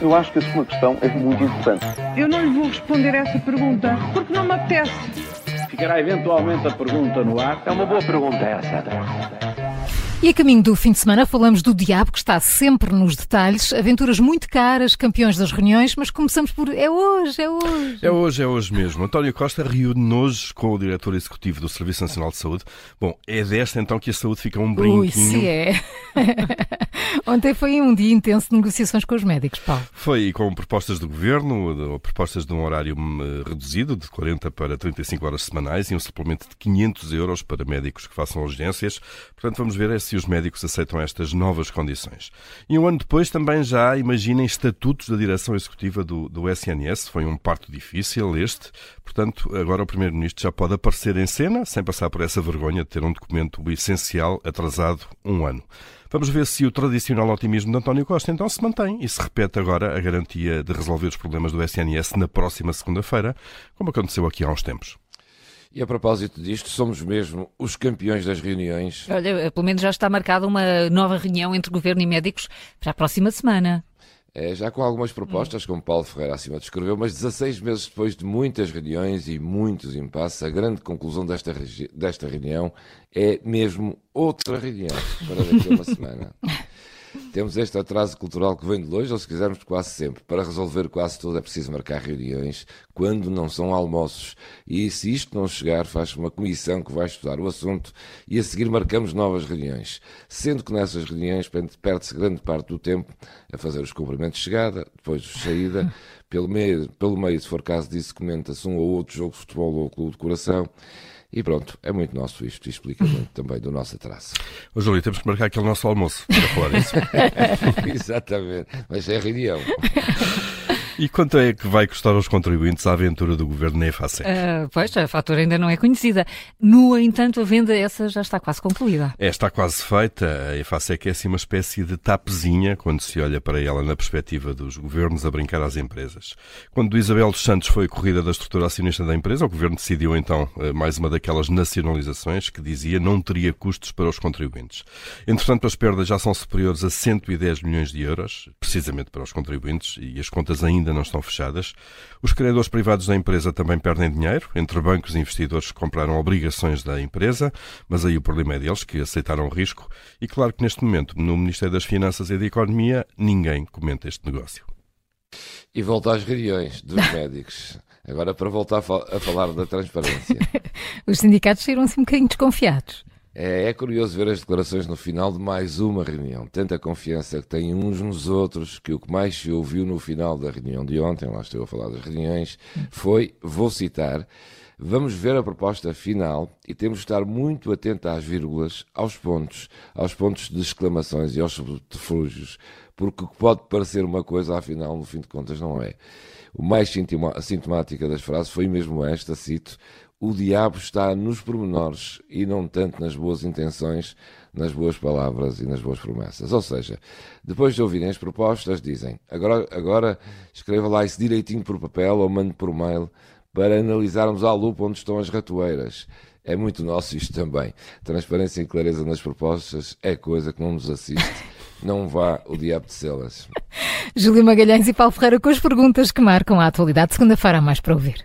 Eu acho que a sua questão é muito importante. Eu não lhe vou responder essa pergunta porque não me apetece. Ficará eventualmente a pergunta no ar. É uma boa pergunta essa. E a caminho do fim de semana falamos do diabo que está sempre nos detalhes, aventuras muito caras, campeões das reuniões, mas começamos por é hoje, é hoje. É hoje, é hoje mesmo. António Costa reúne hoje com o diretor executivo do Serviço Nacional de Saúde. Bom, é desta então que a saúde fica um brinquinho. Ui, se é. Ontem foi um dia intenso de negociações com os médicos, Paulo. Foi com propostas do governo, propostas de um horário hum, reduzido, de 40 para 35 horas semanais e um suplemento de 500 euros para médicos que façam urgências. Portanto, vamos ver se os médicos aceitam estas novas condições. E um ano depois também já imaginem estatutos da direção executiva do, do SNS. Foi um parto difícil este. Portanto, agora o Primeiro-Ministro já pode aparecer em cena sem passar por essa vergonha de ter um documento essencial atrasado um ano. Vamos ver se o tradicional otimismo de António Costa então se mantém e se repete agora a garantia de resolver os problemas do SNS na próxima segunda-feira, como aconteceu aqui há uns tempos. E a propósito disto, somos mesmo os campeões das reuniões. Olha, pelo menos já está marcada uma nova reunião entre governo e médicos para a próxima semana. É, já com algumas propostas, como Paulo Ferreira acima descreveu, mas 16 meses depois de muitas reuniões e muitos impasses, a grande conclusão desta, desta reunião é mesmo outra reunião para daqui a uma semana. Temos este atraso cultural que vem de longe, ou se quisermos, quase sempre. Para resolver quase tudo é preciso marcar reuniões quando não são almoços. E se isto não chegar, faz uma comissão que vai estudar o assunto e a seguir marcamos novas reuniões. Sendo que nessas reuniões perde-se grande parte do tempo a fazer os cumprimentos de chegada, depois de saída, pelo meio, pelo meio, se for caso disso, comenta-se um ou outro jogo de futebol ou clube de coração. E pronto, é muito nosso isto explica muito também do nosso atraso. Ô Júlio, temos que marcar aquele nosso almoço para falar disso. Exatamente, mas é reunião. E quanto é que vai custar aos contribuintes a aventura do governo na EFASEC? Uh, pois, a fatura ainda não é conhecida. No entanto, a venda essa já está quase concluída. É, está quase feita. A EFASEC é assim uma espécie de tapezinha quando se olha para ela na perspectiva dos governos a brincar às empresas. Quando Isabel dos Santos foi corrida da estrutura acionista da empresa, o governo decidiu então eh, mais uma daquelas nacionalizações que dizia não teria custos para os contribuintes. Entretanto, as perdas já são superiores a 110 milhões de euros, precisamente para os contribuintes, e as contas ainda ainda não estão fechadas. Os credores privados da empresa também perdem dinheiro, entre bancos e investidores que compraram obrigações da empresa, mas aí o problema é deles, que aceitaram o risco. E claro que neste momento, no Ministério das Finanças e da Economia, ninguém comenta este negócio. E volta às reuniões dos médicos. Agora para voltar a, falar da transparência. Os sindicatos saíram-se um bocadinho desconfiados. É, é, curioso ver as declarações no final de mais uma reunião. Tanta confiança que têm uns nos outros que o que mais se ouviu no final da reunião de ontem, lá estou a falar das reuniões, foi, vou citar, vamos ver a proposta final e temos de estar muito atentos às vírgulas, aos pontos, aos pontos de exclamações e aos subterfúgios, porque pode parecer uma coisa, afinal, no fim de contas, não é. O mais sintomática das frases foi mesmo esta, cito, o diabo está nos pormenores e não tanto nas boas intenções, nas boas palavras e nas boas promessas. Ou seja, depois de ouvirem as propostas, dizem agora, agora escreva lá isso direitinho por papel ou mande por mail para analisarmos à lupa onde estão as ratoeiras. É muito nosso isto também. Transparência e clareza nas propostas é coisa que não nos assiste. Não vá o diabo de celas. Júlio Magalhães e Paulo Ferreira com as perguntas que marcam a atualidade. Segunda-feira há mais para ouvir.